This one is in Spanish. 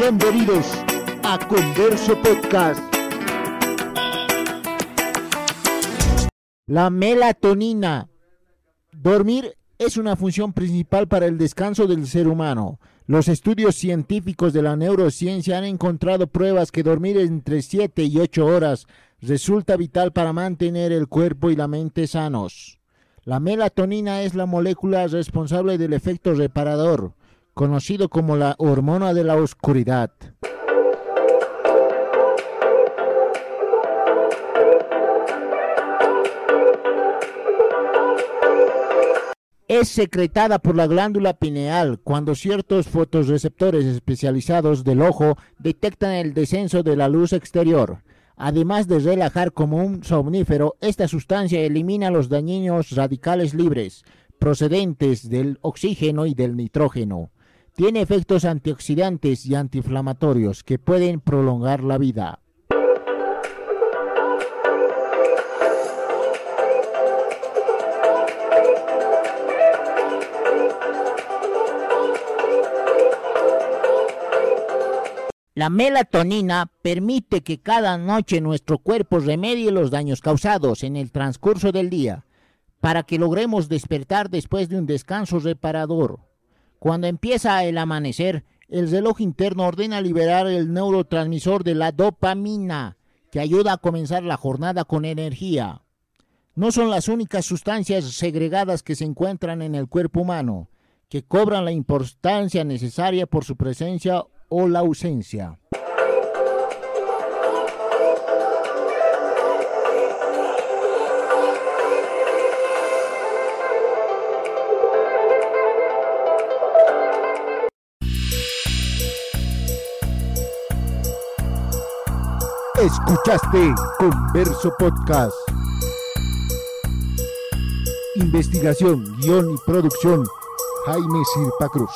Bienvenidos a Converso Podcast. La melatonina. Dormir es una función principal para el descanso del ser humano. Los estudios científicos de la neurociencia han encontrado pruebas que dormir entre 7 y 8 horas resulta vital para mantener el cuerpo y la mente sanos. La melatonina es la molécula responsable del efecto reparador, conocido como la hormona de la oscuridad. es secretada por la glándula pineal cuando ciertos fotorreceptores especializados del ojo detectan el descenso de la luz exterior. Además de relajar como un somnífero, esta sustancia elimina los dañinos radicales libres procedentes del oxígeno y del nitrógeno. Tiene efectos antioxidantes y antiinflamatorios que pueden prolongar la vida. La melatonina permite que cada noche nuestro cuerpo remedie los daños causados en el transcurso del día, para que logremos despertar después de un descanso reparador. Cuando empieza el amanecer, el reloj interno ordena liberar el neurotransmisor de la dopamina, que ayuda a comenzar la jornada con energía. No son las únicas sustancias segregadas que se encuentran en el cuerpo humano, que cobran la importancia necesaria por su presencia o la ausencia. Escuchaste Converso Podcast. Investigación, guion y producción, Jaime Sirpa Cruz.